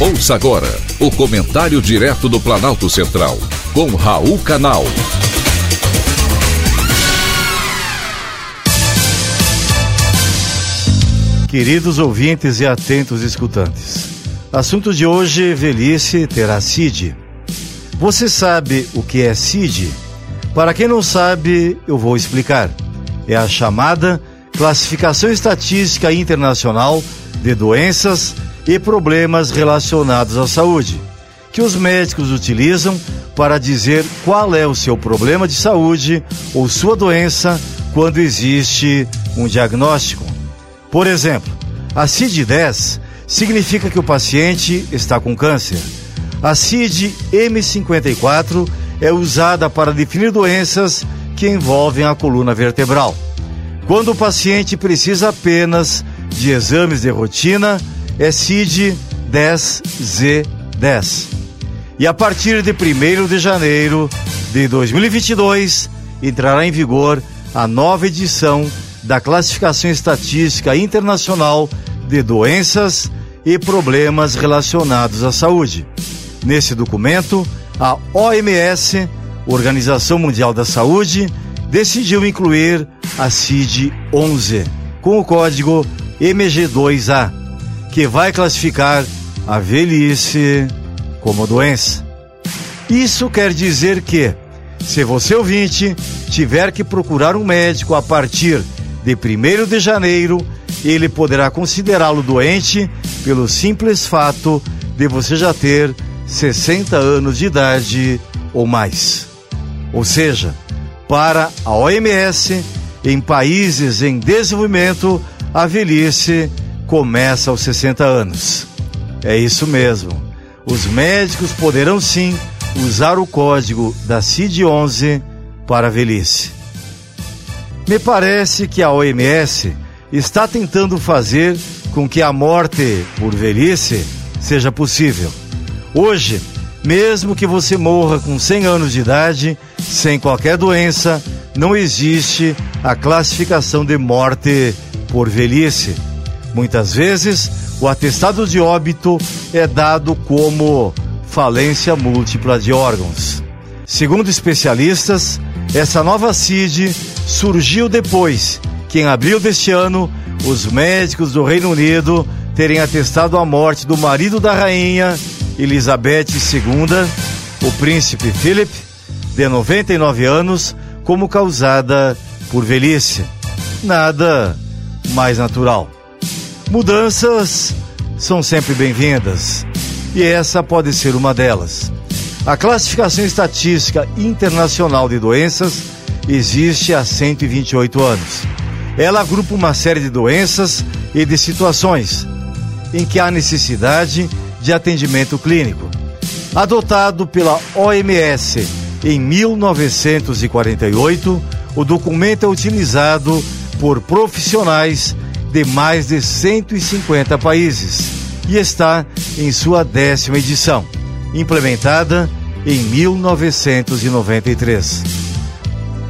Ouça agora o comentário direto do Planalto Central, com Raul Canal. Queridos ouvintes e atentos escutantes, assunto de hoje: velhice terá CID. Você sabe o que é CID? Para quem não sabe, eu vou explicar. É a chamada Classificação Estatística Internacional de Doenças e problemas relacionados à saúde, que os médicos utilizam para dizer qual é o seu problema de saúde ou sua doença quando existe um diagnóstico. Por exemplo, a CID-10 significa que o paciente está com câncer. A CID-M54 é usada para definir doenças que envolvem a coluna vertebral. Quando o paciente precisa apenas de exames de rotina, é CID 10Z10. E a partir de 1 de janeiro de 2022, entrará em vigor a nova edição da Classificação Estatística Internacional de Doenças e Problemas Relacionados à Saúde. Nesse documento, a OMS, Organização Mundial da Saúde, decidiu incluir a CID-11 com o código MG2A que vai classificar a velhice como doença. Isso quer dizer que, se você ouvinte tiver que procurar um médico a partir de 1 de janeiro, ele poderá considerá-lo doente pelo simples fato de você já ter 60 anos de idade ou mais. Ou seja, para a OMS, em países em desenvolvimento, a velhice começa aos 60 anos. É isso mesmo. Os médicos poderão sim usar o código da CID-11 para a velhice. Me parece que a OMS está tentando fazer com que a morte por velhice seja possível. Hoje, mesmo que você morra com 100 anos de idade, sem qualquer doença, não existe a classificação de morte por velhice. Muitas vezes, o atestado de óbito é dado como falência múltipla de órgãos. Segundo especialistas, essa nova CID surgiu depois que, em abril deste ano, os médicos do Reino Unido terem atestado a morte do marido da rainha, Elizabeth II, o príncipe Philip, de 99 anos, como causada por velhice. Nada mais natural. Mudanças são sempre bem-vindas e essa pode ser uma delas. A classificação estatística internacional de doenças existe há 128 anos. Ela agrupa uma série de doenças e de situações em que há necessidade de atendimento clínico. Adotado pela OMS em 1948, o documento é utilizado por profissionais de mais de 150 países e está em sua décima edição, implementada em 1993.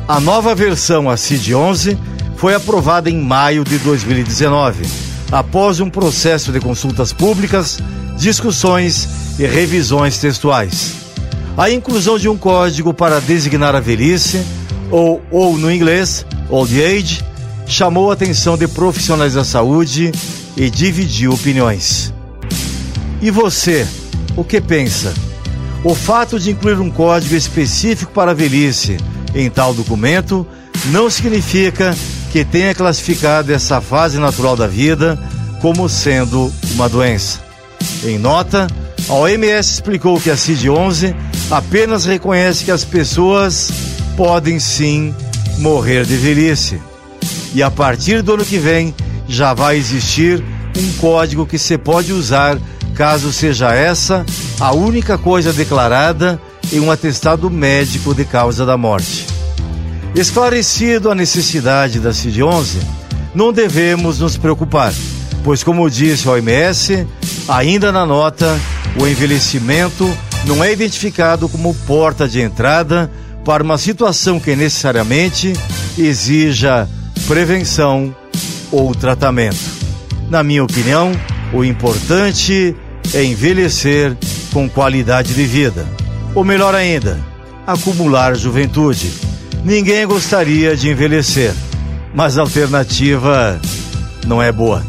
A nova versão, a CID-11, foi aprovada em maio de 2019, após um processo de consultas públicas, discussões e revisões textuais. A inclusão de um código para designar a velhice, ou, ou no inglês, old age, chamou a atenção de profissionais da saúde e dividiu opiniões. E você, o que pensa? O fato de incluir um código específico para a velhice em tal documento não significa que tenha classificado essa fase natural da vida como sendo uma doença. Em nota, a OMS explicou que a CID-11 apenas reconhece que as pessoas podem sim morrer de velhice e a partir do ano que vem já vai existir um código que você pode usar caso seja essa a única coisa declarada em um atestado médico de causa da morte. Esclarecido a necessidade da CID-11, não devemos nos preocupar, pois, como disse a OMS, ainda na nota, o envelhecimento não é identificado como porta de entrada para uma situação que necessariamente exija prevenção ou tratamento. Na minha opinião, o importante é envelhecer com qualidade de vida. Ou melhor ainda, acumular juventude. Ninguém gostaria de envelhecer, mas a alternativa não é boa.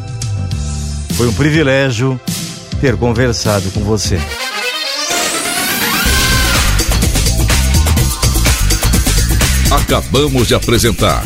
Foi um privilégio ter conversado com você. Acabamos de apresentar